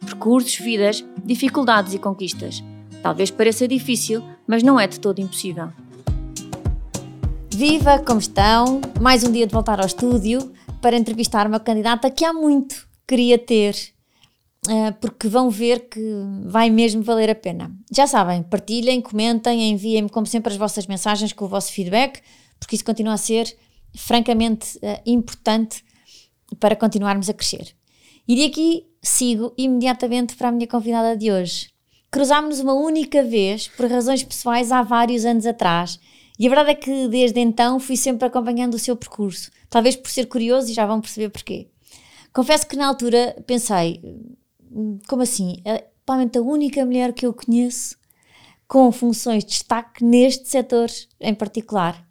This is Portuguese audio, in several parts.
Percursos, vidas, dificuldades e conquistas. Talvez pareça difícil, mas não é de todo impossível. Viva, como estão? Mais um dia de voltar ao estúdio para entrevistar uma candidata que há muito queria ter, eh, porque vão ver que vai mesmo valer a pena. Já sabem, partilhem, comentem, enviem-me, como sempre, as vossas mensagens com o vosso feedback, porque isso continua a ser francamente eh, importante para continuarmos a crescer. E de aqui sigo imediatamente para a minha convidada de hoje. Cruzámos-nos uma única vez, por razões pessoais, há vários anos atrás. E a verdade é que desde então fui sempre acompanhando o seu percurso. Talvez por ser curioso e já vão perceber porquê. Confesso que na altura pensei, como assim? É provavelmente a única mulher que eu conheço com funções de destaque neste setor em particular,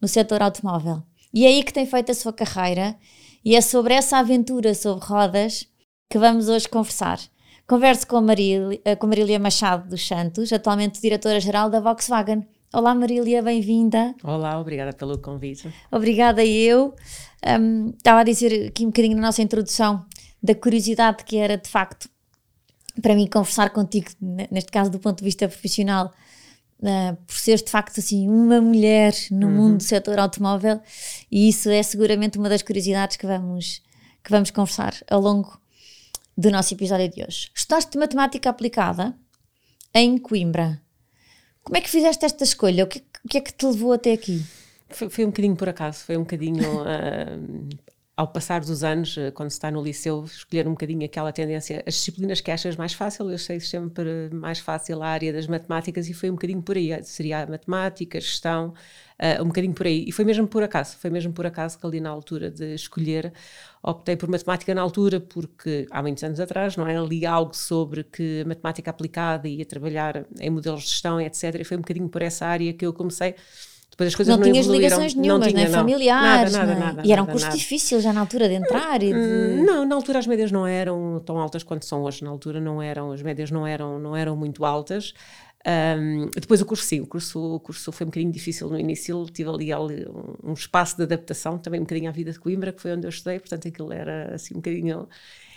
no setor automóvel. E é aí que tem feito a sua carreira e é sobre essa aventura sobre rodas que vamos hoje conversar. Converso com a Marília, com a Marília Machado dos Santos, atualmente diretora-geral da Volkswagen. Olá Marília, bem-vinda. Olá, obrigada pelo convite. Obrigada eu. Um, estava a dizer aqui um bocadinho na nossa introdução da curiosidade que era de facto para mim conversar contigo, neste caso do ponto de vista profissional, uh, por seres de facto assim uma mulher no uhum. mundo do setor automóvel e isso é seguramente uma das curiosidades que vamos, que vamos conversar ao longo do nosso episódio de hoje. Estudaste matemática aplicada em Coimbra. Como é que fizeste esta escolha? O que, o que é que te levou até aqui? Foi, foi, um bocadinho por acaso, foi um bocadinho uh, ao passar dos anos, uh, quando se está no liceu, escolher um bocadinho aquela tendência, as disciplinas que achas mais fácil, eu sei sempre mais fácil a área das matemáticas e foi um bocadinho por aí, seria a matemática, gestão, uh, um bocadinho por aí. E foi mesmo por acaso, foi mesmo por acaso que ali na altura de escolher, optei por matemática na altura, porque há muitos anos atrás, não é? Li algo sobre que a matemática aplicada ia trabalhar em modelos de gestão, etc. E foi um bocadinho por essa área que eu comecei. Depois as coisas não, não tinhas ligações nenhumas, não tinha, nem familiares. Nada, nada, nada, e era um nada. difícil já na altura de entrar? E de... Hum, não, na altura as médias não eram tão altas quanto são hoje. Na altura não eram, as médias não eram, não eram muito altas. Um, depois o curso sim, o curso, o curso foi um bocadinho difícil no início, tive ali, ali um, um espaço de adaptação, também um bocadinho à vida de Coimbra, que foi onde eu estudei, portanto aquilo era assim um bocadinho...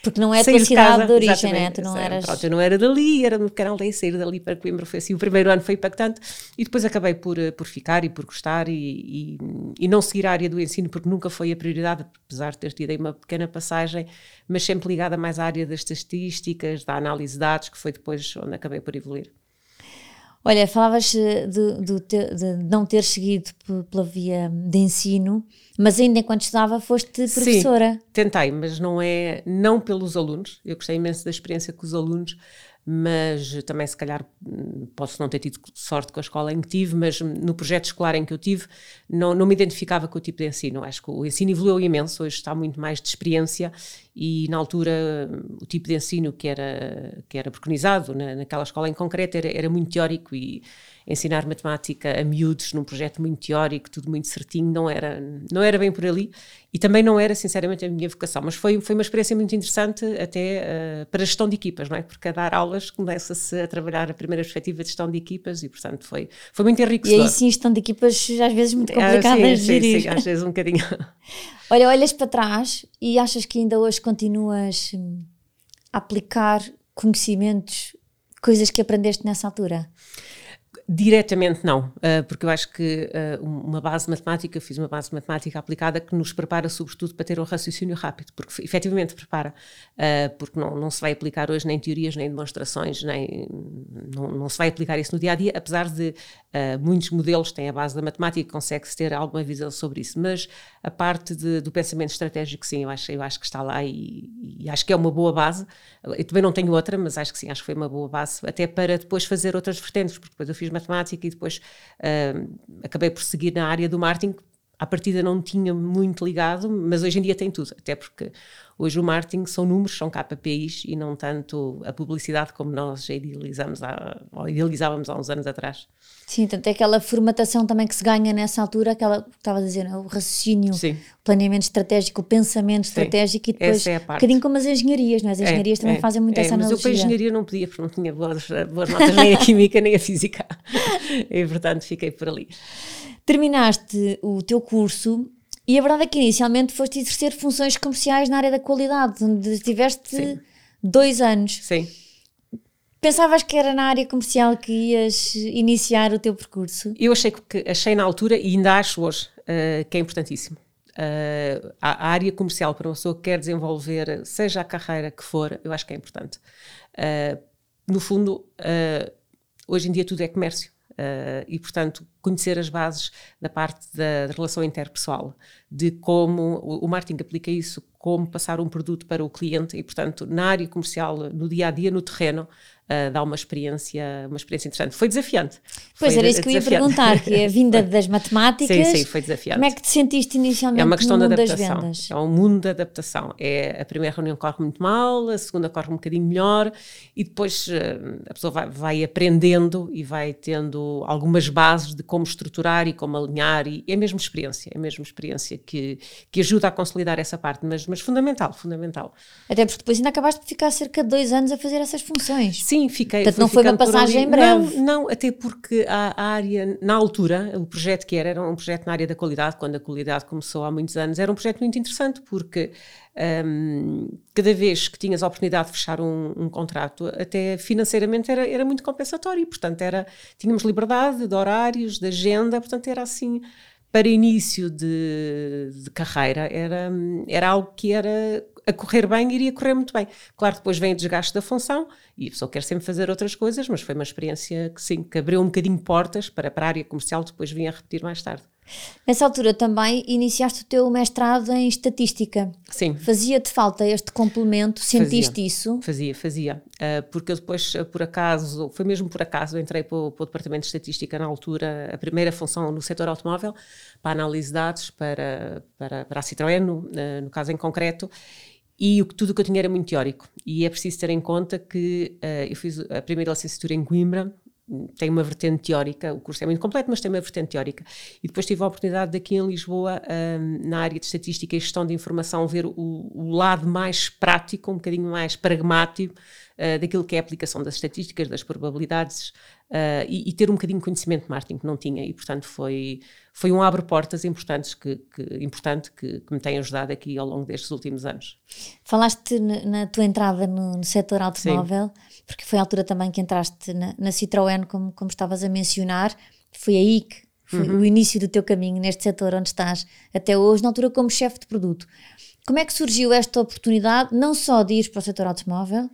Porque não é a tua cidade de, casa, de origem, né? Tu não eras... Pronto, eu não era dali, era de pequena aldeia, sair dali para Coimbra foi assim, o primeiro ano foi impactante e depois acabei por, por ficar e por gostar e, e, e não seguir a área do ensino porque nunca foi a prioridade, apesar de ter tido aí uma pequena passagem, mas sempre ligada mais à área das estatísticas, da análise de dados, que foi depois onde acabei por evoluir. Olha, falavas de, de, de, não ter seguido pela via de ensino, mas ainda enquanto estudava foste professora. Sim, tentei, mas não é, não pelos alunos, eu gostei imenso da experiência com os alunos, mas também se calhar posso não ter tido sorte com a escola em que tive, mas no projeto escolar em que eu tive não, não me identificava com o tipo de ensino. Acho que o ensino evoluiu imenso, hoje está muito mais de experiência e na altura o tipo de ensino que era, que era preconizado na, naquela escola em concreto era, era muito teórico e ensinar matemática a miúdos num projeto muito teórico, tudo muito certinho, não era, não era bem por ali e também não era, sinceramente, a minha vocação. Mas foi, foi uma experiência muito interessante até uh, para a gestão de equipas, não é? Porque a dar aulas começa-se a trabalhar a primeira perspectiva de gestão de equipas e, portanto, foi, foi muito enriquecedor. E aí sim, gestão de equipas às vezes muito complicada ah, sim, de gerir. Sim, sim, às vezes um bocadinho. Olha, olhas para trás e achas que ainda hoje continuas hum, a aplicar conhecimentos, coisas que aprendeste nessa altura? Diretamente não, porque eu acho que uma base matemática, fiz uma base matemática aplicada que nos prepara sobretudo para ter um raciocínio rápido, porque efetivamente prepara, porque não, não se vai aplicar hoje nem teorias, nem demonstrações, nem, não, não se vai aplicar isso no dia a dia, apesar de muitos modelos têm a base da matemática e consegue-se ter alguma visão sobre isso, mas a parte de, do pensamento estratégico, sim, eu acho, eu acho que está lá e, e acho que é uma boa base. Eu também não tenho outra, mas acho que sim, acho que foi uma boa base, até para depois fazer outras vertentes, porque depois eu fiz matemática e depois uh, acabei por seguir na área do marketing. À partida não tinha muito ligado, mas hoje em dia tem tudo, até porque Hoje o marketing são números, são KPIs e não tanto a publicidade como nós idealizamos há, ou idealizávamos há uns anos atrás. Sim, tanto é aquela formatação também que se ganha nessa altura, aquela que estava a dizer, o raciocínio, Sim. o planeamento estratégico, o pensamento estratégico e depois é um bocadinho como as engenharias, não é? As É, engenharias também é, fazem muito é, essa mas analogia. eu para a engenharia não podia, porque não tinha boas, boas notas nem a química nem a física. E portanto fiquei por ali. Terminaste o teu curso e a verdade é que inicialmente foste exercer funções comerciais na área da qualidade, onde estiveste Sim. dois anos. Sim. Pensavas que era na área comercial que ias iniciar o teu percurso? Eu achei que achei na altura e ainda acho hoje uh, que é importantíssimo. Uh, a, a, área comercial para uma pessoa que quer desenvolver, seja a carreira que for, eu acho que é importante. Uh, no fundo, hoje em dia tudo é comércio. e, portanto, conhecer as bases da parte da, relação interpessoal, de como o, marketing aplica isso, como passar um produto para o cliente e, portanto, na área comercial, no dia a dia, no terreno, uh, dá uma experiência, uma experiência interessante. Foi desafiante. Pois foi era isso que eu ia perguntar, que é a vinda das matemáticas. Sim, sim, foi desafiante. Como é que te sentiste inicialmente é uma questão no mundo de adaptação. É um mundo de adaptação. É, a primeira reunião corre muito mal, a segunda corre um bocadinho melhor e depois uh, a pessoa vai, vai, aprendendo e vai tendo algumas bases de como estruturar e como alinhar e é a mesma experiência, é a mesma experiência que, que ajuda a consolidar essa parte, mas, mas fundamental, fundamental. Até porque depois ainda acabaste de ficar cerca de dois anos a fazer essas funções. Sim, fiquei. Portanto, não foi uma passagem em breve. Não, não, até porque a, a, área, na altura, o projeto que era, era um projeto na área da qualidade, quando a qualidade começou há muitos anos, era um projeto muito interessante, porque um, cada vez que tinhas a oportunidade de fechar um, um contrato, até financeiramente era, era muito compensatório, e, portanto, era, tínhamos liberdade de horários, de agenda, portanto, era assim para início de, de, carreira era, era algo que era a correr bem iria correr muito bem. Claro, depois vem o desgaste da função e a pessoa quer sempre fazer outras coisas, mas foi uma experiência que sim, que abriu um bocadinho portas para, para a área comercial, depois vim a repetir mais tarde. Nessa altura também iniciaste o teu mestrado em estatística. Sim. Fazia-te falta este complemento? Sentiste fazia, isso? Fazia, fazia. Uh, porque eu depois, por acaso, foi mesmo por acaso, entrei para o, para o, Departamento de Estatística na altura, a primeira função no setor automóvel, para análise de dados, para, para, para a Citroën, no, no caso em concreto, e o, tudo o que eu tinha era muito teórico. E é preciso ter em conta que uh, eu fiz a primeira licenciatura em Coimbra, tem uma vertente teórica, o curso é muito completo, mas tem uma vertente teórica. E depois tive a oportunidade daqui em Lisboa, um, na área de estatística e gestão de informação, ver o, o lado mais prático, um bocadinho mais pragmático uh, daquilo que é a aplicação das estatísticas, das probabilidades uh, e, e, ter um bocadinho de conhecimento de marketing que não tinha. E, portanto, foi, foi um abre-portas importantes que, que, importante que, que, me tem ajudado aqui ao longo destes últimos anos. Falaste na, na tua entrada no, no setor automóvel, Sim. porque foi a altura também que entraste na, na Citroën, como, como estavas a mencionar, foi aí que foi uhum. o início do teu caminho neste setor onde estás até hoje, na altura como chefe de produto. Como é que surgiu esta oportunidade, não só de ir para o setor automóvel,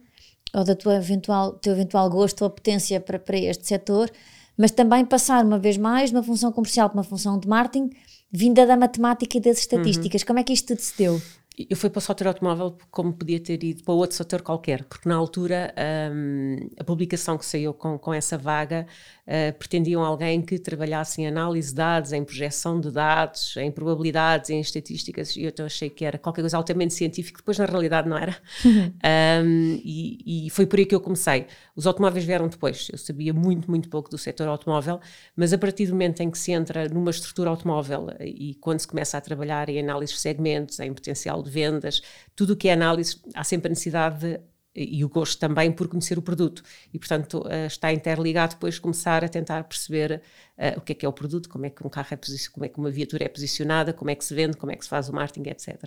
ou da tua eventual, teu eventual gosto ou potência para, para este setor, mas também passar uma vez mais de uma função comercial para uma função de marketing, vinda da matemática e das estatísticas. Uhum. Como é que isto tudo se deu? Eu fui para o setor automóvel como podia ter ido para outro setor qualquer, porque na altura um, a publicação que saiu com, com essa vaga uh, pretendiam alguém que trabalhasse em análise de dados, em projeção de dados, em probabilidades, em estatísticas, e eu então achei que era qualquer coisa altamente científico, depois na realidade não era. um, e, e, foi por aí que eu comecei. Os automóveis vieram depois, eu sabia muito, muito pouco do setor automóvel, mas a partir do momento em que se entra numa estrutura automóvel e quando se começa a trabalhar em análise de segmentos, em potencial de vendas, tudo o que é análise, há sempre a necessidade de, e o gosto também por conhecer o produto. E, portanto, uh, está interligado depois começar a tentar perceber uh, o que é que é o produto, como é que um carro é posicionado, como é que uma viatura é posicionada, como é que se vende, como é que se faz o marketing, etc.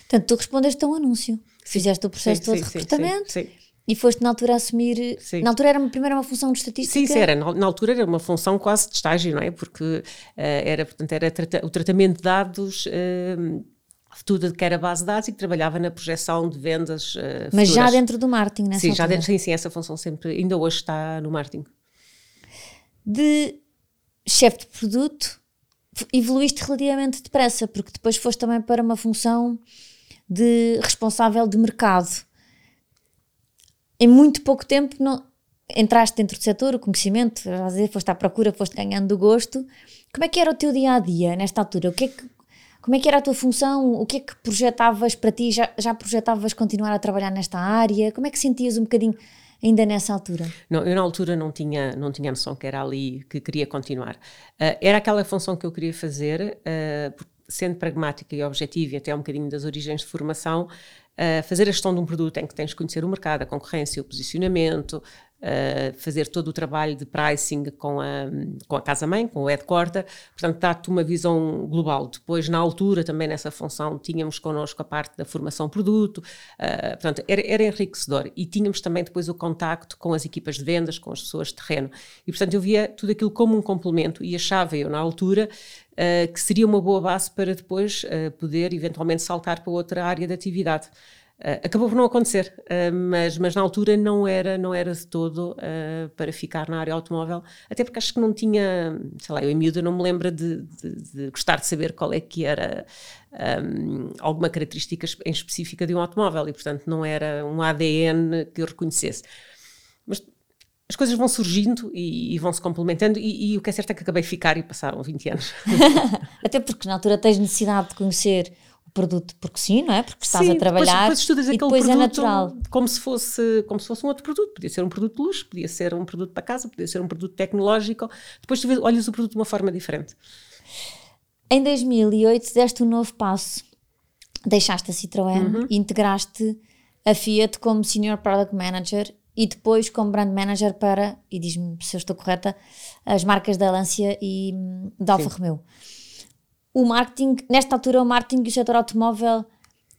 Portanto, tu respondeste a um anúncio, fizeste o processo sim, todo sim, de recrutamento. Sim, e foste na altura a assumir. Sim. Na altura era primeiro uma função de estatística? Sim, sim era. Na, na, altura era uma função quase de estágio, não é? Porque uh, era, portanto, era trata, o tratamento de dados. Uh, tudo que era base de dados e que trabalhava na projeção de vendas. Uh, Mas já dentro do marketing, nessa sim, altura. já dentro, sim, sim, essa função sempre, ainda hoje está no marketing. De chefe de produto, evoluíste relativamente depressa, porque depois foste também para uma função de responsável de mercado. Em muito pouco tempo não, entraste dentro do setor, o conhecimento, às vezes foste à procura, foste ganhando o gosto. Como é que era o teu dia a dia nesta altura? O que é que Como é que era a tua função? O que é que projetavas para ti? Já, já projetavas continuar a trabalhar nesta área? Como é que sentias um bocadinho ainda nessa altura? Não, eu na altura não tinha, não tinha noção que era ali que queria continuar. Uh, era aquela função que eu queria fazer, uh, sendo pragmática e objetiva, e até um bocadinho das origens de formação, uh, fazer a gestão de um produto em que tens que conhecer o mercado, a concorrência, o posicionamento, uh, fazer todo o trabalho de pricing com a, com a casa-mãe, com o headquarter, portanto, dá-te uma visão global. Depois, na altura, também nessa função, tínhamos connosco a parte da formação produto, uh, portanto, era, era enriquecedor. E tínhamos também depois o contacto com as equipas de vendas, com as pessoas de terreno. E, portanto, eu via tudo aquilo como um complemento e achava eu, na altura, Uh, que seria uma boa base para depois uh, poder eventualmente saltar para outra área de atividade. Uh, acabou por não acontecer, uh, mas, mas na altura não era, não era de todo uh, para ficar na área automóvel, até porque acho que não tinha, sei lá, eu em miúda não me lembro de, de, de, gostar de saber qual é que era um, alguma característica em específica de um automóvel e, portanto, não era um ADN que eu reconhecesse. Mas as coisas vão surgindo e, e vão se complementando, e, e, o que é certo é que acabei de ficar e passaram 20 anos. até porque na altura tens necessidade de conhecer produto porque sim, não é? Porque estás sim, a trabalhar depois, depois e depois é natural. Como se, fosse, como se fosse um outro produto. Podia ser um produto de luxo, podia ser um produto para casa, podia ser um produto tecnológico. Depois tu olhas o produto de uma forma diferente. Em 2008 deste um novo passo. Deixaste a Citroën uhum. e integraste a Fiat como Senior Product Manager e depois como Brand Manager para, e diz-me se eu estou correta, as marcas da Lancia e hum, da Alfa Romeo o marketing, nesta altura, o marketing e o setor automóvel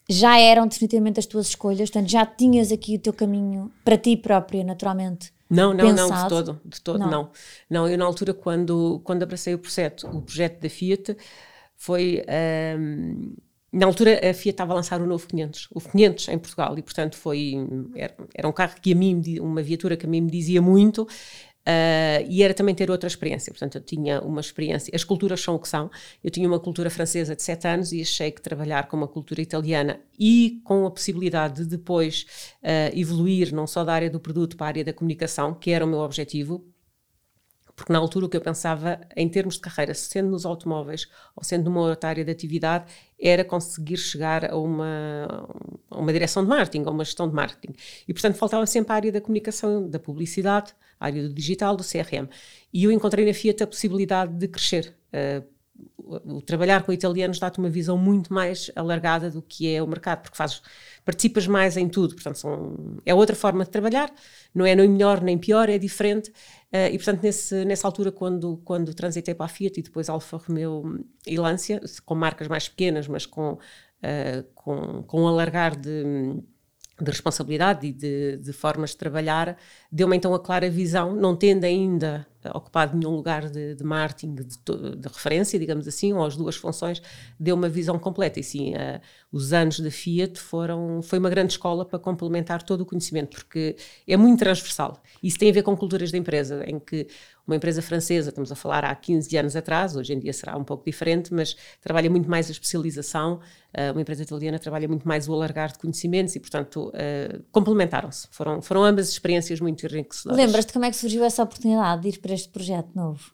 já eram definitivamente as tuas escolhas, portanto já tinhas aqui o teu caminho para ti própria, naturalmente. Não, não, pensado. não, de todo, de todo, não. não. Não, eu na altura, quando, quando abracei o projeto, o projeto da Fiat, foi. Um, na altura a Fiat estava a lançar o novo 500, o 500 em Portugal, e portanto foi, era, era um carro que a mim, uma viatura que a mim me dizia muito, Uh, e era também ter outra experiência. Portanto, eu tinha uma experiência. As culturas são o que são. Eu tinha uma cultura francesa de sete anos e achei que trabalhar com uma cultura italiana e com a possibilidade de depois uh, evoluir não só da área do produto para a área da comunicação, que era o meu objetivo, porque na altura o que eu pensava em termos de carreira, sendo nos automóveis ou sendo numa outra área de atividade, era conseguir chegar a uma, a uma direção de marketing, a uma gestão de marketing. E portanto faltava sempre a área da comunicação, da publicidade, a área do digital, do CRM. E eu encontrei na Fiat a possibilidade de crescer. Uh, o, trabalhar com italianos dá-te uma visão muito mais alargada do que é o mercado, porque fazes, participas mais em tudo, portanto são, é outra forma de trabalhar, não é nem melhor nem pior, é diferente, Uh, e portanto, nesse, nessa altura, quando, quando transitei para a Fiat e depois Alfa Romeo e Lancia, com marcas mais pequenas, mas com, uh, com, com um alargar de, de responsabilidade e de, de, formas de trabalhar, deu-me então a clara visão, não tendo ainda ocupado nenhum lugar de, de marketing de, de, referência, digamos assim, ou as duas funções, deu uma visão completa. E sim, uh, os anos da Fiat foram, foi uma grande escola para complementar todo o conhecimento, porque é muito transversal. Isso tem a ver com culturas da empresa, em que uma empresa francesa, estamos a falar há 15 anos atrás, hoje em dia será um pouco diferente, mas trabalha muito mais a especialização, uh, uma empresa italiana trabalha muito mais o alargar de conhecimentos e, portanto, uh, complementaram-se. Foram, foram ambas experiências muito enriquecedoras. Lembras-te como é que surgiu essa oportunidade de ir para este projeto novo?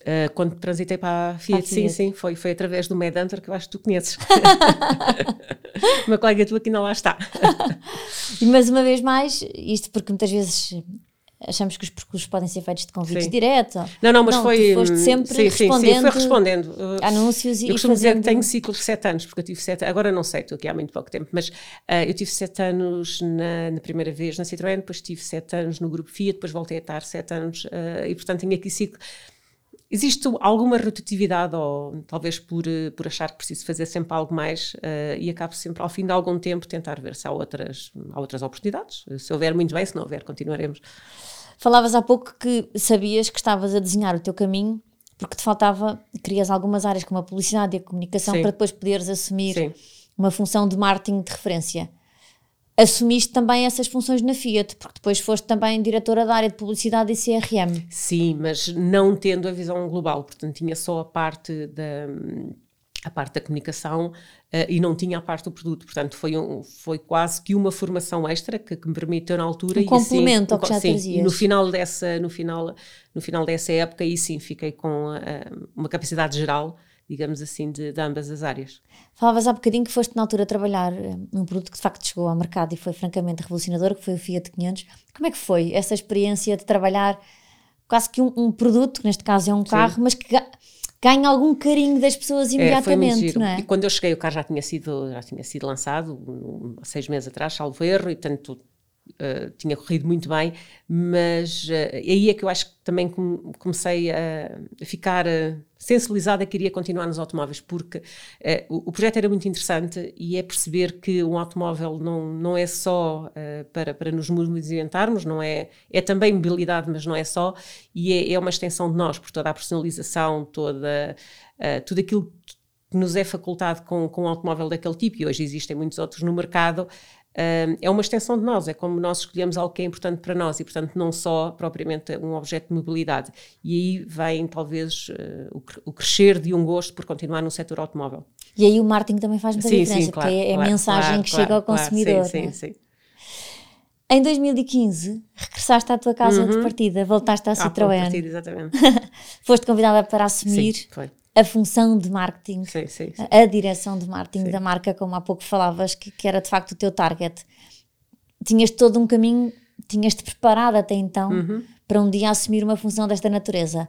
Uh, quando transitei para a Fiat, Fiat, sim, sim, foi, foi através do Medhunter que eu acho que tu conheces. uma colega tua que ainda lá está. Mas uma vez mais, isto porque muitas vezes achamos que os percursos podem ser feitos de convites sim. direto. Não, não, mas não, foi. foste sempre sim, respondendo. Sim, sim, foi respondendo. Uh, anúncios e. Eu costumo fazendo... dizer que tenho ciclos de sete anos, porque eu tive sete. Agora não sei, estou aqui há muito pouco tempo, mas uh, eu tive sete anos na, na, primeira vez na Citroën, depois tive sete anos no grupo Fiat, depois voltei a estar sete anos uh, e, portanto, tenho aqui ciclo. Existe alguma rotatividade, ou talvez por, por achar que preciso fazer sempre algo mais, uh, e acabo sempre, ao fim de algum tempo, tentar ver se há outras, há outras oportunidades. Se houver, muito bem, se não houver, continuaremos. Falavas há pouco que sabias que estavas a desenhar o teu caminho porque te faltava, querias algumas áreas como a publicidade e a comunicação Sim. para depois poderes assumir Sim. uma função de marketing de referência. Assumiste também essas funções na Fiat, porque depois foste também diretora da área de publicidade e CRM. Sim, mas não tendo a visão global, portanto tinha só a parte da a parte da comunicação uh, e não tinha a parte do produto. Portanto, foi, um, foi quase que uma formação extra que, que me permitiu na altura. Um e assim, complemento assim, ao que já sim, trazias. no final dessa, no final, no final dessa época, aí sim, fiquei com uh, uma capacidade geral digamos assim, de, de, ambas as áreas. Falavas há bocadinho que foste na altura trabalhar num produto que de facto chegou ao mercado e foi francamente revolucionador, que foi o Fiat 500. Como é que foi essa experiência de trabalhar quase que um, um produto, que neste caso é um carro, Sim. mas que ganha algum carinho das pessoas imediatamente, é, não é? E quando eu cheguei o carro já tinha sido, já tinha sido lançado, seis meses atrás, salvo erro, e tanto Uh, tinha corrido muito bem, mas uh, aí é que eu acho que também comecei a, ficar uh, sensibilizada que queria continuar nos automóveis, porque o, o, projeto era muito interessante e é perceber que um automóvel não, não é só para, para nos movimentarmos, não é, é também mobilidade, mas não é só, e é, é uma extensão de nós, por toda a personalização, toda, tudo aquilo que nos é facultado com, com um automóvel daquele tipo, e hoje existem muitos outros no mercado, é uma extensão de nós, é como nós escolhemos algo que é importante para nós e, portanto, não só propriamente um objeto de mobilidade. E aí vem, talvez, uh, o, crescer de um gosto por continuar no setor automóvel. E aí o marketing também faz muita sim, diferença, sim, claro, porque é, claro, a mensagem claro, que chega ao consumidor. sim, né? sim, sim. Em 2015, regressaste à tua casa uhum. de partida, voltaste à Citroën. Ah, partida, exatamente. Foste convidada para assumir sim, foi a função de marketing, sim, sim, sim. a direção de marketing da marca, como há pouco falavas, que, que, era de facto o teu target. Tinhas todo um caminho, tinhas-te preparado até então uhum. para um dia assumir uma função desta natureza.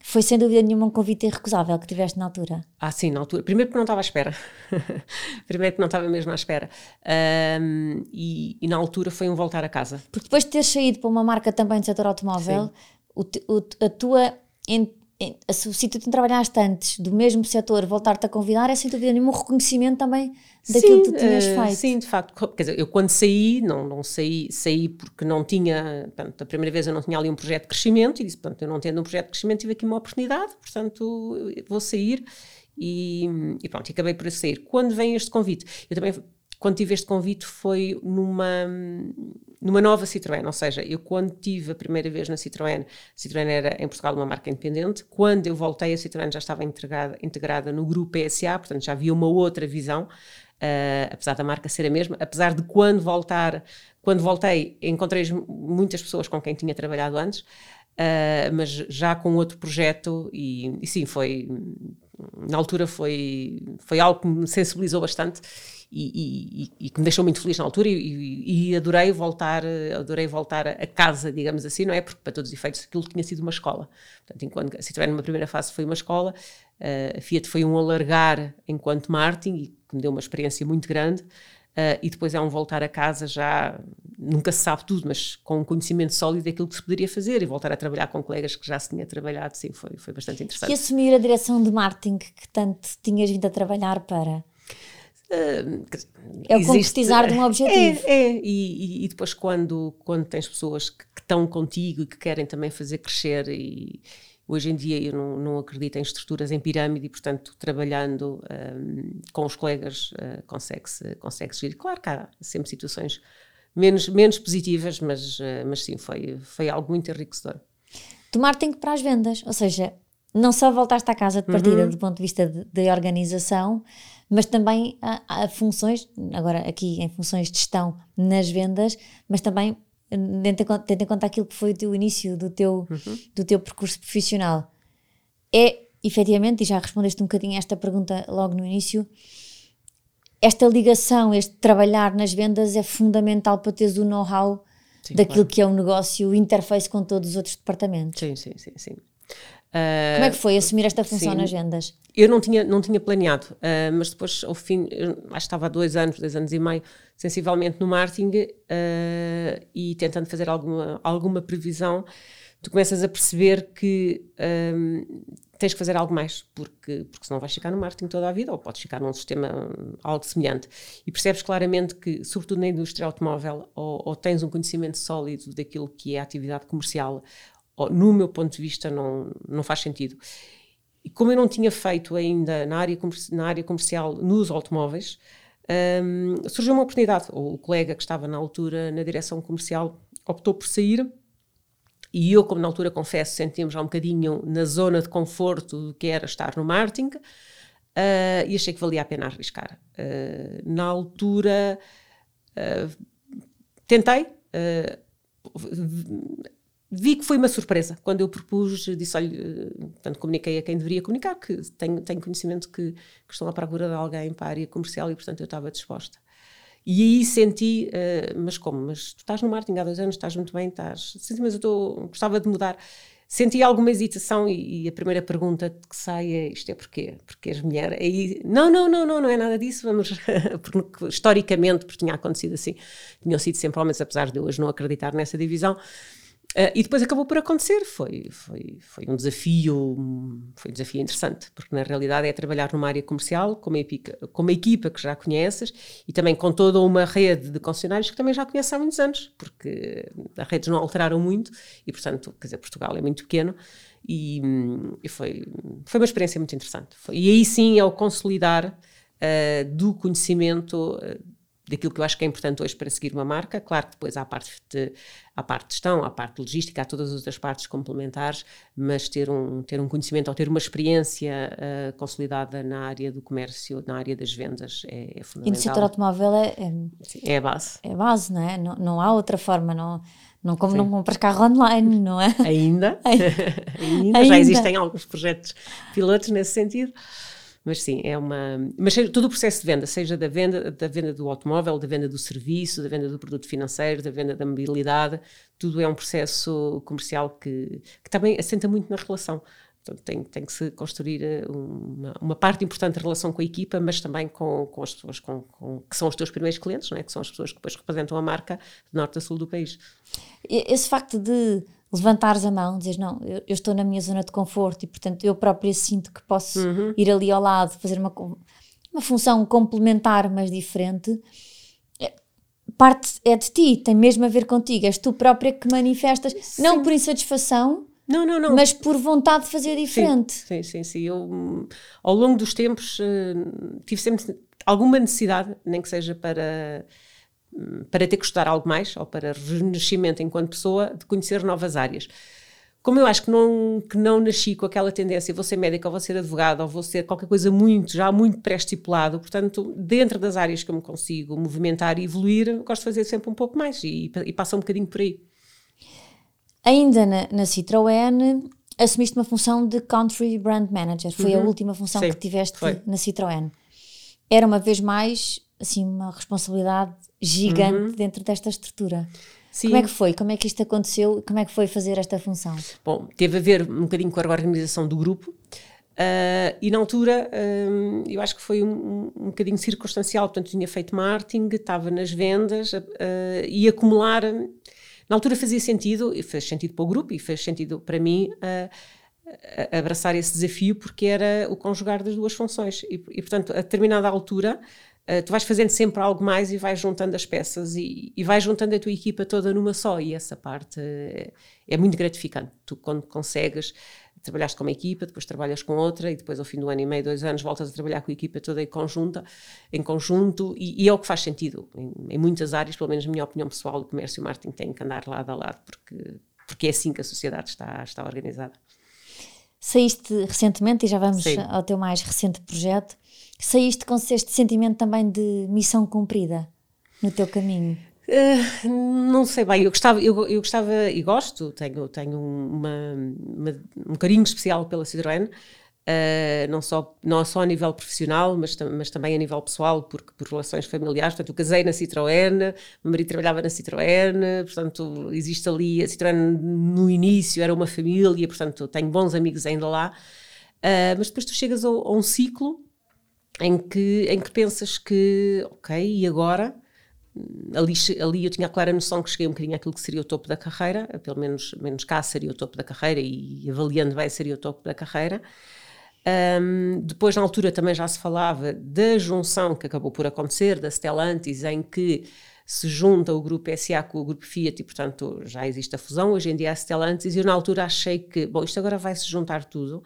Foi sem dúvida nenhuma um convite irrecusável que tiveste na altura. Ah, sim, na altura. Primeiro porque não estava à espera. Primeiro que não estava mesmo à espera. Um, e, e, na altura foi um voltar a casa. Porque depois de teres saído para uma marca também do setor automóvel, o, o, a tua se o sítio onde trabalhaste antes, do mesmo setor, voltar-te a convidar, é sem dúvida nenhuma um reconhecimento também daquilo sim, que tu tinhas uh, feito. Sim, de facto. Quer dizer, eu quando saí, não, não saí, saí porque não tinha, portanto, a primeira vez eu não tinha ali um projeto de crescimento e disse, portanto, eu não tendo um projeto de crescimento, tive aqui uma oportunidade, portanto, vou sair e, e pronto, e acabei por sair. Quando vem este convite, eu também quando tive este convite foi numa, numa nova Citroën, ou seja, eu quando tive a primeira vez na Citroën, a Citroën era em Portugal uma marca independente, quando eu voltei a Citroën já estava integrada, integrada no grupo PSA, portanto já havia uma outra visão, uh, apesar da marca ser a mesma, apesar de quando voltar, quando voltei encontrei muitas pessoas com quem tinha trabalhado antes, uh, mas já com outro projeto e, e sim, foi na altura foi, foi algo que me sensibilizou bastante e, e, e, que me deixou muito feliz na altura e, e, adorei voltar adorei voltar a casa, digamos assim, não é? Porque para todos os efeitos aquilo tinha sido uma escola. Portanto, enquanto a Citroën numa primeira fase foi uma escola, eh, a Fiat foi um alargar enquanto marketing e que me deu uma experiência muito grande. Uh, e depois é um voltar a casa já, nunca se sabe tudo, mas com um conhecimento sólido daquilo que se poderia fazer e voltar a trabalhar com colegas que já se tinha trabalhado, sim, foi, foi bastante interessante. E assumir a direção de marketing que tanto tinhas vindo a trabalhar para? Uh, é o concretizar de um objetivo. É, é. E, e, depois quando, quando tens pessoas que, que, estão contigo e que querem também fazer crescer e hoje em dia eu não, não acredito em estruturas em pirâmide e portanto trabalhando um, com os colegas uh, consegue-se consegue -se Claro que há sempre situações menos, menos positivas, mas, uh, mas sim, foi, foi algo muito enriquecedor. Tomar tempo para as vendas, ou seja, não só voltaste à casa de partida uhum. do ponto de vista de, de organização, mas também há, há, funções, agora aqui em funções de gestão nas vendas, mas também tendo em conta aquilo que foi o teu início do teu, uhum. do teu percurso profissional. É, efetivamente, e já respondeste um bocadinho a esta pergunta logo no início, esta ligação, este trabalhar nas vendas é fundamental para teres o know-how daquilo claro. que é o um negócio, interface com todos os outros departamentos. Sim, sim, sim, sim. Uh, Como é que foi assumir esta função sim, nas vendas? Eu não tinha, não tinha planeado, uh, mas depois, ao fim, acho que estava há dois anos, dois anos e meio, sensivelmente no marketing uh, e tentando fazer alguma, alguma previsão, tu começas a perceber que um, tens que fazer algo mais, porque, porque senão vais ficar no marketing toda a vida, ou podes ficar num sistema algo semelhante. E percebes claramente que, sobretudo na indústria automóvel, ou, ou tens um conhecimento sólido daquilo que é a atividade comercial, no meu ponto de vista, não, não faz sentido. E como eu não tinha feito ainda na área, na área comercial nos automóveis, um, surgiu uma oportunidade. O colega que estava na altura na direção comercial optou por sair e eu, como na altura confesso, sentíamos já um bocadinho na zona de conforto do que era estar no marketing uh, e achei que valia a pena arriscar. Uh, na altura uh, tentei, vi que foi uma surpresa. Quando eu propus, disse, olha, eh, portanto, comuniquei a quem deveria comunicar, que tenho, tenho conhecimento que, que estão à procura de alguém para a área comercial e, portanto, eu estava disposta. E aí senti, uh, mas como? Mas tu estás no marketing há dois anos, estás muito bem, estás. Sim, mas eu tô, gostava de mudar. Senti alguma hesitação e, e, a primeira pergunta que sai é: isto é porquê? Porque és mulher? Aí, não, não, não, não, não é nada disso, vamos. porque, historicamente, porque tinha acontecido assim, tinham sido sempre homens, apesar de eu hoje não acreditar nessa divisão. Uh, e depois acabou por acontecer, foi, foi, foi um desafio, foi um desafio interessante, porque na realidade é trabalhar numa área comercial com uma, epica, com uma equipa que já conheces e também com toda uma rede de concessionários que também já conheces há muitos anos, porque as redes não alteraram muito e, portanto, quer dizer, Portugal é muito pequeno e, e foi, foi uma experiência muito interessante. Foi, e aí sim é o consolidar uh, do conhecimento uh, daquilo que eu acho que é importante hoje para seguir uma marca. Claro que depois há a parte de, há parte de gestão, há a parte de logística, há todas as outras partes complementares, mas ter um, ter um conhecimento ou ter uma experiência uh, consolidada na área do comércio, na área das vendas é, é fundamental. E no setor automóvel é, é, é a base. É a base, não é? Não, não há outra forma, não... Não como Sim. não compras carro online, não é? Ainda. Ainda. Ainda. Já existem alguns projetos pilotos nesse sentido. Mas sim, é uma. Mas todo o processo de venda, seja da venda, da venda do automóvel, da venda do serviço, da venda do produto financeiro, da venda da mobilidade, tudo é um processo comercial que, que também assenta muito na relação. Portanto, tem, tem que se construir eh, uma, uma, parte importante da relação com a equipa, mas também com, com as pessoas com, com, que são os teus primeiros clientes, não é? que são as pessoas que depois representam a marca de norte a sul do país. Esse facto de levantares a mão, dizes não, eu, eu, estou na minha zona de conforto e portanto eu própria sinto que posso uhum. ir ali ao lado, fazer uma, uma função complementar mas diferente, é, parte é de ti, tem mesmo a ver contigo, és tu própria que manifestas, sim. não por insatisfação, não, não, não. Mas por vontade de fazer diferente. Sim, sim, sim. sim. Eu, ao longo dos tempos, uh, tive sempre alguma necessidade, nem que seja para para ter que estudar algo mais ou para renascimento enquanto pessoa, de conhecer novas áreas. Como eu acho que não, que não nasci com aquela tendência, vou ser médica ou vou ser advogado ou vou ser qualquer coisa muito, já muito pré-estipulado, portanto, dentro das áreas que eu me consigo movimentar e evoluir, gosto de fazer sempre um pouco mais e, e passa um bocadinho por aí. Ainda na, na Citroën, assumiste uma função de Country Brand Manager, foi uhum. a última função Sim, que tiveste foi. na Citroën. Era uma vez mais assim uma responsabilidade gigante uhum. dentro desta estrutura. Sim. Como é que foi? Como é que isto aconteceu? Como é que foi fazer esta função? Bom, teve a ver um bocadinho com a organização do grupo. Uh, e na altura uh, eu acho que foi um, um bocadinho circunstancial, portanto tinha feito marketing, estava nas vendas uh, e acumular. Na altura fazia sentido, e fez sentido para o grupo e fez sentido para mim abraçar esse desafio porque era o conjugar das duas funções. E, e portanto, a determinada altura Uh, tu vais fazendo sempre algo mais e vais juntando as peças e, e vais juntando a tua equipa toda numa só e essa parte é, é muito gratificante. Tu quando consegues, trabalhaste com uma equipa, depois trabalhas com outra e depois ao fim do ano e meio, dois anos, voltas a trabalhar com a equipa toda em, conjunta, em conjunto e, e é o que faz sentido. Em, em, muitas áreas, pelo menos na minha opinião pessoal, o comércio e o marketing têm que andar lado a lado porque, porque é assim que a sociedade está, está organizada. Saíste recentemente e já vamos Sim. ao teu mais recente projeto saíste com este sentimento também de missão cumprida no teu caminho? Uh, não sei bem, eu gostava, eu, eu gostava e gosto, tenho, tenho uma, uma, um carinho especial pela Citroën, uh, não, só, não só a nível profissional, mas, mas também a nível pessoal, porque por relações familiares, portanto, eu casei na Citroën, meu marido trabalhava na Citroën, portanto, existe ali, a Citroën no início era uma família, portanto, tenho bons amigos ainda lá, uh, mas depois tu chegas a, a um ciclo em que, em que pensas que, ok, e agora? Ali, ali eu tinha a clara noção que cheguei um bocadinho àquilo que seria o topo da carreira, pelo menos, menos cá seria o topo da carreira e avaliando bem seria o topo da carreira. Um, depois, na altura, também já se falava da junção que acabou por acontecer, da Stellantis, em que se junta o grupo SA com o grupo Fiat e, portanto, já existe a fusão. Hoje em dia, a Stellantis, e eu na altura achei que, bom, isto agora vai se juntar tudo.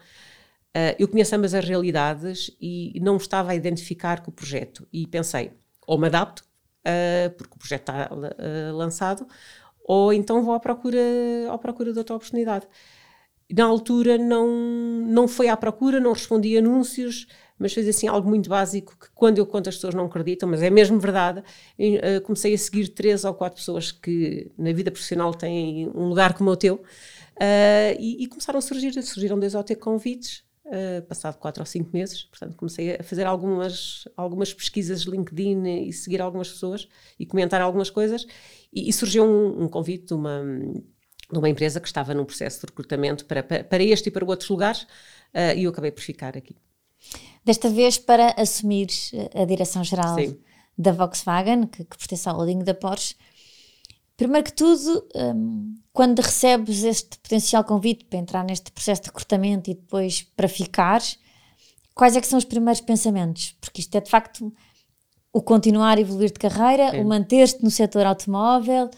Uh, eu conheço ambas as realidades e não estava a identificar com o projeto. E pensei, ou me adapto, uh, porque o projeto está uh, lançado, ou então vou à procura, à procura de outra oportunidade. Na altura não, não foi à procura, não respondi anúncios, mas fez assim algo muito básico que quando eu conto as pessoas não acreditam, mas é mesmo verdade. Comecei a seguir três ou quatro pessoas que na vida profissional têm um lugar como o teu e, e, começaram a surgir, surgiram dois ou ter convites. Uh, passado quatro ou cinco meses, portanto comecei a fazer algumas, algumas pesquisas de LinkedIn e seguir algumas pessoas e comentar algumas coisas e, e surgiu um, um convite de uma, de uma empresa que estava num processo de recrutamento para, para, para este e para outros lugares uh, e eu acabei por ficar aqui. Desta vez para assumir a direção-geral da Volkswagen, que, que pertence ao holding da Porsche. Primeiro que tudo, um, quando recebes este potencial convite para entrar neste processo de recrutamento e depois para ficar, quais é que são os primeiros pensamentos? Porque isto é de facto o continuar a evoluir de carreira, Sim. o manter-te no setor automóvel,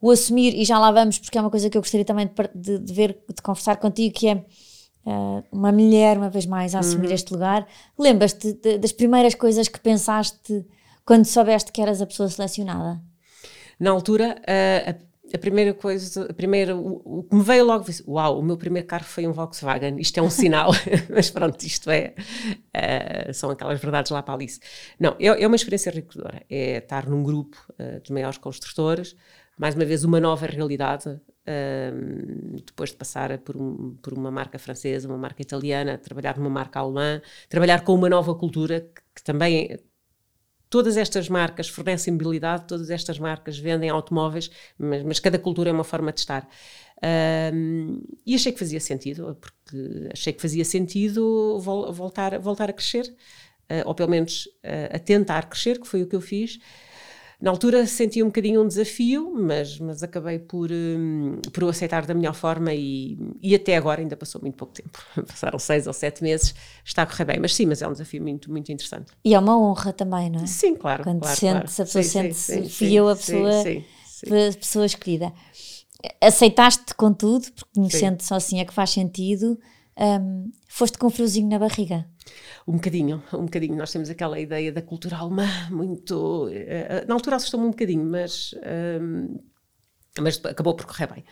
o assumir, e já lá vamos, porque é uma coisa que eu gostaria também de, de, ver, de conversar contigo, que é uh, uma mulher, uma vez mais, a assumir uhum. este lugar. Lembras-te das primeiras coisas que pensaste quando soubeste que eras a pessoa selecionada? Na altura, a a primeira coisa, a primeira, o, o que me veio logo, disse, uau, o meu primeiro carro foi um Volkswagen, isto é um sinal, mas pronto, isto é, uh, são aquelas verdades lá para Alice. Não, é, é uma experiência enriquecedora, é estar num grupo uh, dos maiores construtores, mais uma vez uma nova realidade, uh, depois de passar por, um, por, uma marca francesa, uma marca italiana, trabalhar numa marca alemã, trabalhar com uma nova cultura que, que também todas estas marcas fornecem mobilidade, todas estas marcas vendem automóveis, mas, mas cada cultura é uma forma de estar. Um, e achei que fazia sentido, porque achei que fazia sentido voltar, voltar a crescer, uh, ou pelo menos uh, a tentar crescer, que foi o que eu fiz. Na altura senti um bocadinho um desafio, mas, mas acabei por, um, por o aceitar da melhor forma e, e até agora ainda passou muito pouco tempo. Passaram seis ou sete meses, está a correr bem. Mas sim, mas é um desafio muito, muito interessante. E é uma honra também, não é? Sim, claro. Quando claro, sente, claro. a pessoa sente-se fui eu a pessoa, sim, sim, pessoa escolhida. Aceitaste com tudo, porque conhecendo só assim é que faz sentido. Um, foste com um friozinho na barriga? Um bocadinho, um bocadinho. Nós temos aquela ideia da cultura alemã muito. Uh, na altura assustou-me um bocadinho, mas, uh, mas acabou por correr bem.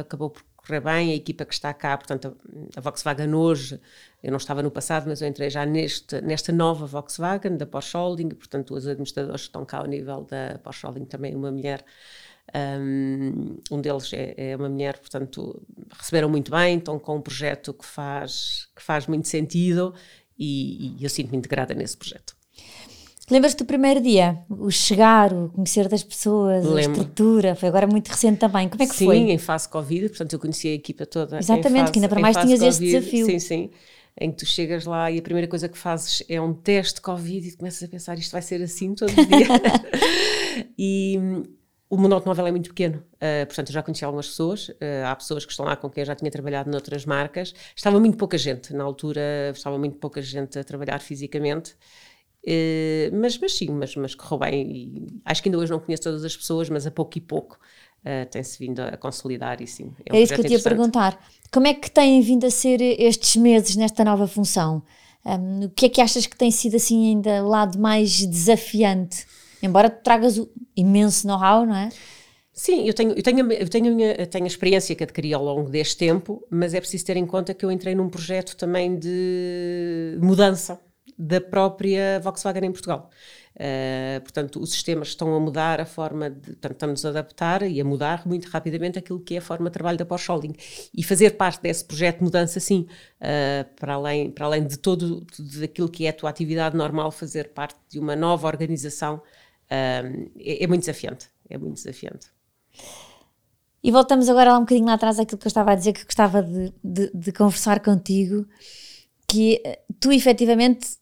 Acabou por correr bem. A equipa que está cá, portanto, a Volkswagen hoje, eu não estava no passado, mas eu entrei já neste, nesta nova Volkswagen, da Porsche Holding, portanto, os administradores que estão cá ao nível da Porsche Holding também uma mulher. Um, deles é, é, uma mulher, portanto, receberam muito bem, estão com um projeto que faz, que faz muito sentido e, e eu sinto-me integrada nesse projeto. Lembras-te do primeiro dia? O chegar, o conhecer das pessoas, Lembro. a estrutura, foi agora muito recente também. Como é que sim, foi? Sim, em fase Covid, portanto eu conheci a equipa toda. Exatamente, fase, que ainda para mais tinhas COVID, este desafio. Sim, sim. Em que tu chegas lá e a primeira coisa que fazes é um teste Covid e começas a pensar isto vai ser assim todo dia. e, o mundo automóvel é muito pequeno, uh, portanto eu já conheci algumas pessoas, uh, há pessoas que estão lá com quem eu já tinha trabalhado noutras marcas, estava muito pouca gente, na altura estava muito pouca gente a trabalhar fisicamente, uh, mas, mas sim, mas, mas correu bem e acho que ainda hoje não conheço todas as pessoas, mas a pouco e pouco tem-se vindo a consolidar e sim. É, um é isso que eu te ia perguntar, como é que têm vindo a ser estes meses nesta nova função? Um, o que é que achas que tem sido assim ainda o lado mais desafiante? Embora tu tragas imenso know-how, não é? Sim, eu tenho, eu, tenho, eu, tenho a eu tenho a experiência que adquiri ao longo deste tempo, mas é preciso ter em conta que eu entrei num projeto também de mudança da própria Volkswagen em Portugal. Uh, portanto, os sistemas estão a mudar a forma de. Portanto, estamos a adaptar e a mudar muito rapidamente aquilo que é a forma de trabalho da Porsche Holding. E fazer parte desse projeto de mudança, sim, uh, para, além, para além de todo daquilo que é a tua atividade normal, fazer parte de uma nova organização é, é, muito desafiante. É muito desafiante. E voltamos agora lá um bocadinho lá atrás àquilo que eu estava a dizer, que gostava de, de, de conversar contigo, que eh, tu efetivamente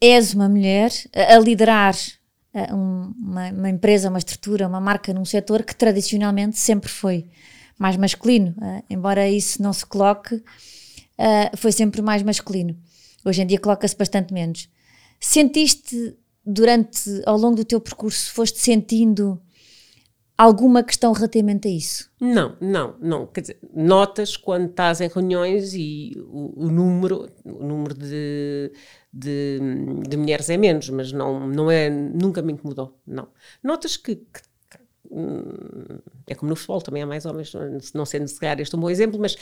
és uma mulher a, liderar um, uma, uma, empresa, uma estrutura, uma marca num setor que tradicionalmente sempre foi mais masculino, uh, embora isso não se coloque, foi sempre mais masculino. Hoje em dia coloca-se bastante menos. Sentiste durante, ao longo do teu percurso, foste sentindo alguma questão relativamente a isso? Não, não, não. Quer dizer, notas quando estás em reuniões e o, o número, o número de, de, de, mulheres é menos, mas não, não é, nunca me incomodou, não. Notas que, que é como no futebol, também há mais homens, não sendo se calhar este um bom exemplo, mas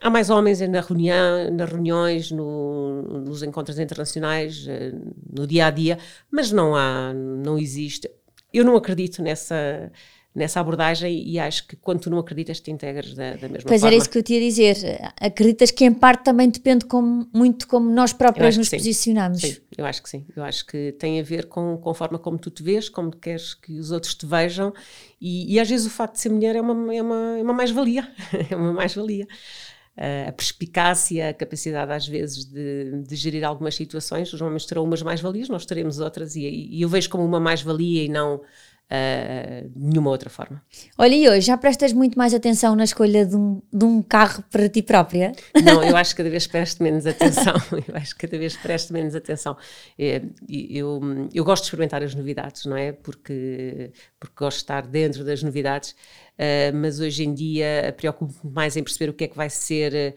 há mais homens na reunião, nas reuniões, no, nos encontros internacionais, eh, no dia a dia, mas não há, não existe. Eu não acredito nessa nessa abordagem e acho que quando tu não acreditas te integras da, da mesma pois forma. Pois era isso que eu te ia dizer. Acreditas que em parte também depende como, muito como nós próprios nos posicionamos. Sim, eu acho que sim. Eu acho que tem a ver com, com a forma como tu te vês, como queres que os outros te vejam e, e às vezes o facto de ser mulher é uma, é uma, é uma mais-valia. é uma mais-valia. Uh, a perspicácia, a capacidade às vezes de, de, gerir algumas situações, os homens terão umas mais-valias, nós teremos outras e, e eu vejo como uma mais-valia e não uh, nenhuma outra forma. Olha, e hoje já prestas muito mais atenção na escolha de um, de um carro para ti própria? Não, eu acho que cada vez presto menos atenção. eu acho que cada vez presto menos atenção. É, eu, eu gosto de experimentar as novidades, não é? Porque, porque gosto de estar dentro das novidades, uh, mas hoje em dia preocupo-me mais em perceber o que é que vai ser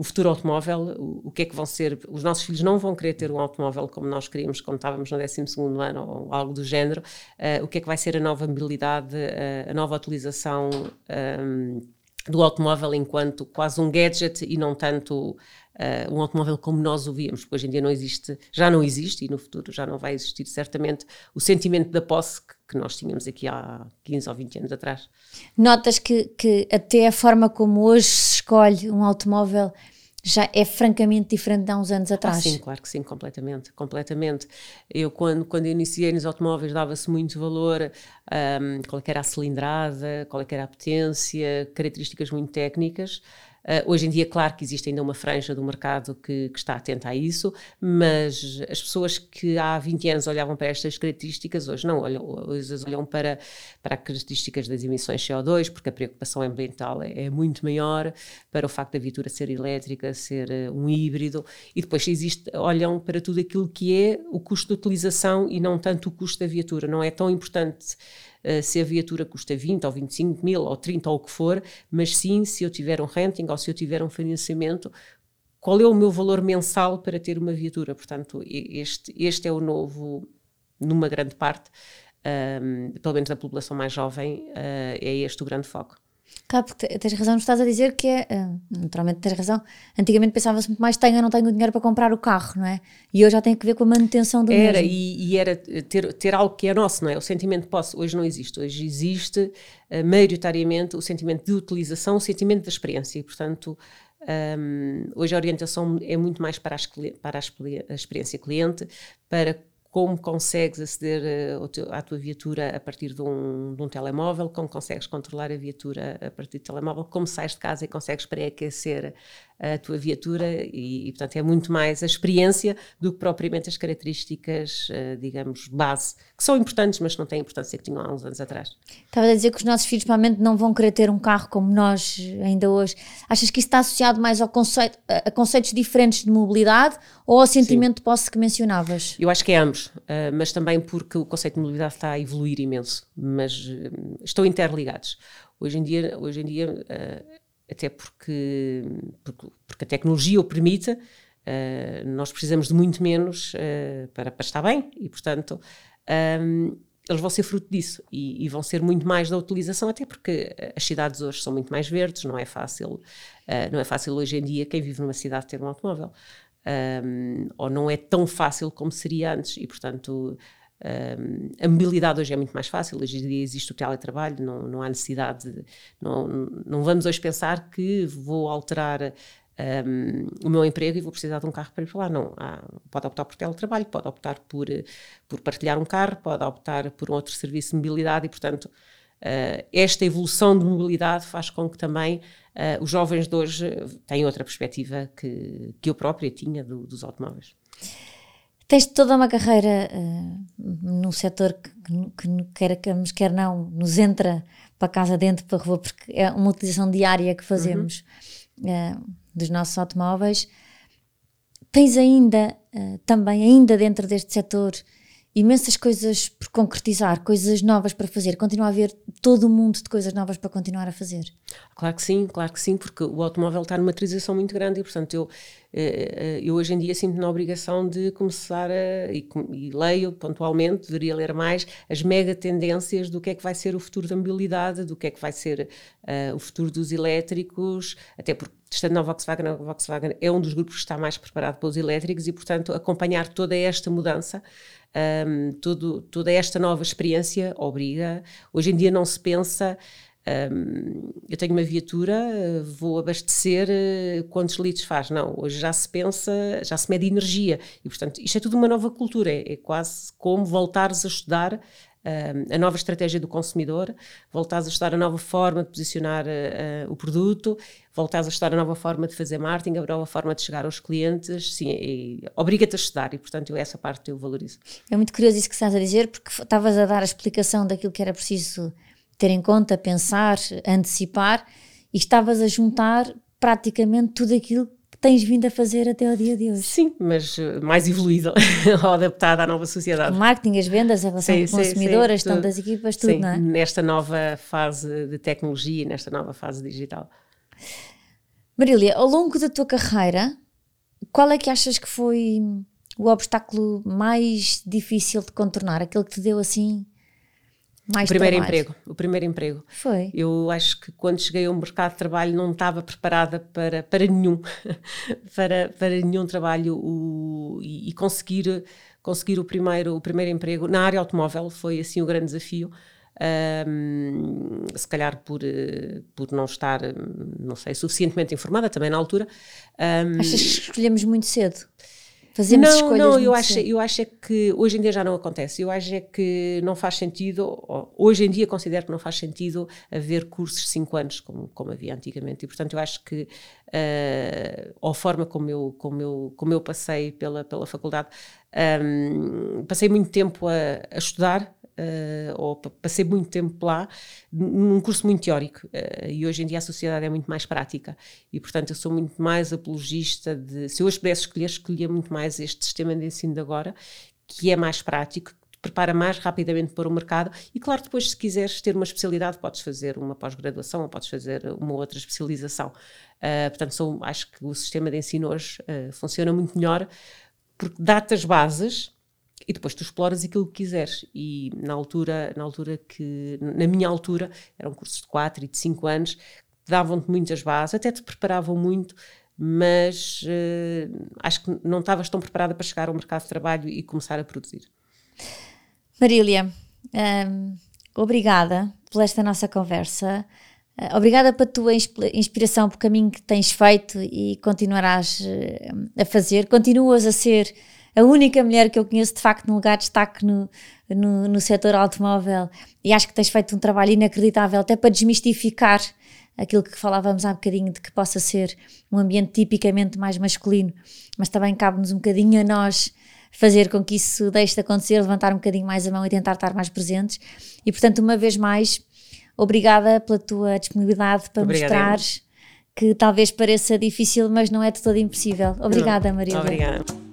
o futuro automóvel, o, o, que é que vão ser. Os nossos filhos não vão querer ter um automóvel como nós queríamos, como estávamos no 12 ano ou algo do género. Uh, o que é que vai ser a nova mobilidade, uh, a nova utilização um, do automóvel enquanto quase um gadget e não tanto. Uh, um automóvel como nós o víamos, porque hoje em dia não existe, já não existe e no futuro já não vai existir certamente o sentimento da posse que, que nós tínhamos aqui há 15 ou 20 anos atrás. Notas que, que até a forma como hoje se escolhe um automóvel já é francamente diferente de há uns anos atrás. Ah, sim, claro que sim, completamente, completamente. Eu quando, quando iniciei nos automóveis dava-se muito valor um, qual é era a cilindrada, qual é era a potência, características muito técnicas. Uh, hoje em dia, claro que existe ainda uma franja do mercado que, que, está atenta a isso, mas as pessoas que há 20 anos olhavam para estas características, hoje não olham, hoje olham para, para as características das emissões CO2, porque a preocupação ambiental é, é muito maior, para o facto da viatura ser elétrica, ser uh, um híbrido, e depois existe, olham para tudo aquilo que é o custo de utilização e não tanto o custo da viatura. Não é tão importante se a viatura custa 20 ou 25 mil ou 30 ou o que for, mas sim se eu tiver um renting ou se eu tiver um financiamento, qual é o meu valor mensal para ter uma viatura. Portanto, este, este é o novo, numa grande parte, um, ehm, pelo menos da população mais jovem, uh, é este o grande foco. Claro, porque tens razão, estás a dizer que é. Uh, naturalmente tens razão. Antigamente pensava-se muito mais: tenho ou não tenho dinheiro para comprar o carro, não é? E hoje já tem que ver com a manutenção do era, mesmo. E, e era ter, ter algo que é nosso, não é? O sentimento de posse hoje não existe. Hoje existe, uh, maioritariamente, o sentimento de utilização, o sentimento da experiência. E, portanto, um, hoje a orientação é muito mais para, as, para a experiência cliente, para como consegues aceder uh, à tua viatura a partir de um, de um, telemóvel, como consegues controlar a viatura a partir do telemóvel, como sais de casa e consegues pré-aquecer a tua viatura e, e, portanto, é muito mais a experiência do que propriamente as características, uh, digamos, base, que são importantes, mas não têm a importância que tinham há uns anos atrás. Estava a dizer que os nossos filhos, provavelmente, não vão querer ter um carro como nós ainda hoje. Achas que isso está associado mais ao conceito, a conceitos diferentes de mobilidade ou ao sentimento Sim. de posse que mencionavas? Eu acho que é ambos, uh, mas também porque o conceito de mobilidade está a evoluir imenso, mas uh, estão interligados. Hoje em dia, hoje em dia até porque, porque, porque a tecnologia o permite, uh, nós precisamos de muito menos uh, para, para estar bem e, portanto, um, eles vão ser fruto disso e, e, vão ser muito mais da utilização, até porque as cidades hoje são muito mais verdes, não é fácil, uh, não é fácil hoje em dia quem vive numa cidade ter um automóvel. Um, ou não é tão fácil como seria antes e, portanto, um, a mobilidade hoje é muito mais fácil, hoje em dia existe o teletrabalho, não, não há necessidade, de, não, não vamos hoje pensar que vou alterar um, o meu emprego e vou precisar de um carro para ir para lá. Não, há, pode optar por teletrabalho, pode optar por, por partilhar um carro, pode optar por um outro serviço de mobilidade e, portanto, uh, esta evolução de mobilidade faz com que também uh, os jovens de hoje tenham outra perspectiva que, que eu própria tinha do, dos automóveis. Tens toda uma carreira uh, num setor que, que, quer queiramos, quer não, nos entra para casa dentro, para a rua, porque é uma utilização diária que fazemos uhum. uh, dos nossos automóveis. Tens ainda, uh, também, ainda dentro deste setor, imensas coisas por concretizar, coisas novas para fazer. Continua a haver todo o mundo de coisas novas para continuar a fazer. Claro que sim, claro que sim, porque o automóvel está numa transição muito grande e, portanto, eu, eh, eh, eu hoje em dia sinto na obrigação de começar a, e, e, leio pontualmente, deveria ler mais, as mega tendências do que é que vai ser o futuro da mobilidade, do que é que vai ser uh, o futuro dos elétricos, até porque estando na Volkswagen, a Volkswagen é um dos grupos que está mais preparado para os elétricos e, portanto, acompanhar toda esta mudança um, todo, toda esta nova experiência obriga. Hoje em dia não se pensa. Um, eu tenho uma viatura, vou abastecer, eh, quantos litros faz? Não, hoje já se pensa, já se mede energia e, portanto, isto é tudo uma nova cultura, é, é quase como voltares a estudar a nova estratégia do consumidor, voltares a estudar a nova forma de posicionar uh, o produto, voltares a estudar a nova forma de fazer marketing, a nova forma de chegar aos clientes, sim, obriga-te a estudar e, portanto, eu, essa parte eu valorizo. É muito curioso isso que estás a dizer, porque estavas a dar a explicação daquilo que era preciso ter em conta, pensar, antecipar, e estavas a juntar praticamente tudo aquilo tens vindo a fazer até ao dia de hoje. Sim, mas eh, mais evoluída ou adaptada à nova sociedade. O marketing, as vendas, a relação sim, com o consumidor, a gestão das equipas, tudo, sim, não é? Nesta nova fase de tecnologia, nesta nova fase digital. Marília, ao longo da tua carreira, qual é que achas que foi o obstáculo mais difícil de contornar? Aquele que te deu assim mais o primeiro trabalho. emprego, o primeiro emprego. Foi. Eu acho que quando cheguei ao mercado de trabalho não estava preparada para, para nenhum, para, para nenhum trabalho o, e, e, conseguir conseguir o primeiro o primeiro emprego na área automóvel foi assim o grande desafio. Um, se calhar por, por não estar, não sei, suficientemente informada também na altura. Um, Achas que escolhemos muito cedo? Fazemos não, escolhas não, eu acho, eu acho é que hoje em dia já não acontece. Eu acho é que não faz sentido, hoje em dia considero que não faz sentido haver cursos de 5 anos como, como havia antigamente. E portanto eu acho que uh, a forma como eu, como eu, como eu passei pela, pela faculdade, um, passei muito tempo a, a estudar, uh, ou passei muito tempo lá, num curso muito teórico. Uh, e hoje em dia a sociedade é muito mais prática. E, portanto, eu sou muito mais apologista de. Se eu hoje pudesse escolher, escolhia muito mais este sistema de ensino de agora, que é mais prático, prepara mais rapidamente para o mercado e claro depois se quiseres ter uma especialidade podes fazer uma pós-graduação ou podes fazer uma outra especialização uh, portanto sou, acho que o sistema de ensino hoje uh, funciona muito melhor porque dá-te as bases e depois tu exploras aquilo que quiseres. E na altura, na altura que, na minha altura, eram cursos de 4 e de 5 anos, davam-te muitas bases, até te preparavam muito, mas uh, acho que não estavas tão preparada para chegar ao mercado de trabalho e começar a produzir. Marília, um, obrigada por esta nossa conversa. Uh, obrigada pela tua inspiração, pelo caminho que tens feito e continuarás uh, a fazer. Continuas a ser a única mulher que eu conheço de facto no lugar de destaque no, no, no setor automóvel e acho que tens feito um trabalho inacreditável até para desmistificar aquilo que falávamos há bocadinho de que possa ser um ambiente tipicamente mais masculino, mas também cabe-nos um bocadinho a nós fazer com que isso deixe de acontecer, levantar um bocadinho mais a mão e tentar estar mais presentes. E portanto, uma vez mais, obrigada pela tua disponibilidade para mostrares que talvez pareça difícil, mas não é de todo impossível. Obrigada, Maria. Obrigada.